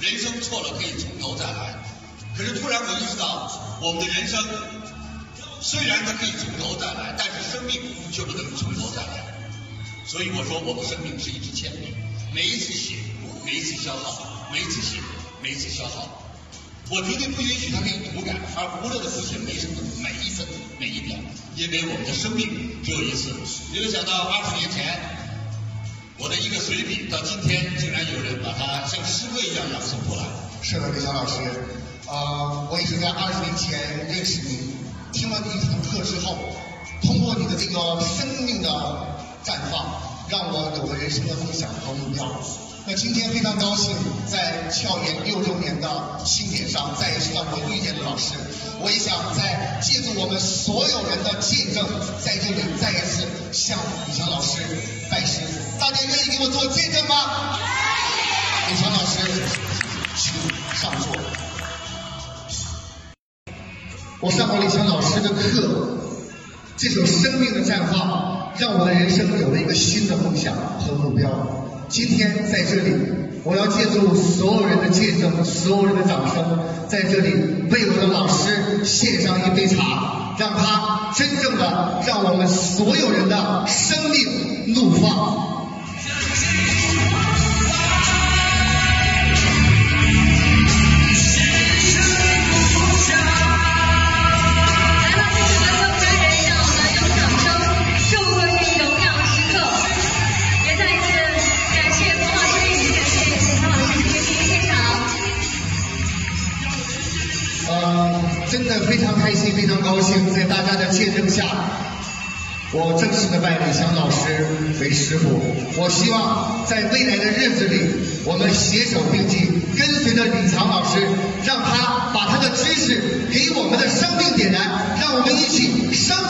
人生错了可以从头再来。可是突然我意识到，我们的人生虽然它可以从头再来，但是生命却不能从头再来。所以我说，我的生命是一支铅笔，每一次写，每一次消耗，每一次写，每一次消耗。我绝对不允许它可以涂改，而无乐的书写每一分每一分每一秒，因为我们的生命只有一次。没有想到二十年前，我的一个随笔，到今天诗歌一样朗诵出来。是的，李强老师，呃，我也是在二十年前认识你，听了你一堂课之后，通过你的这个生命的绽放，让我有了人生的梦想和目标。那今天非常高兴，在校园六周年的庆典上，再一次让我遇见了老师。我也想在借助我们所有人的见证，在这里再一次向李强老师拜师。大家愿意给我做见证吗？李强老师，请上座。我上过李强老师的课，这首生命的绽放，让我的人生有了一个新的梦想和目标。今天在这里，我要借助所有人的见证，所有人的掌声，在这里为我的老师献上一杯茶，让他真正的让我们所有人的生命怒放。真的非常开心，非常高兴，在大家的见证下，我正式的拜李强老师为师傅。我希望在未来的日子里，我们携手并进，跟随着李强老师，让他把他的知识给我们的生命点燃，让我们一起生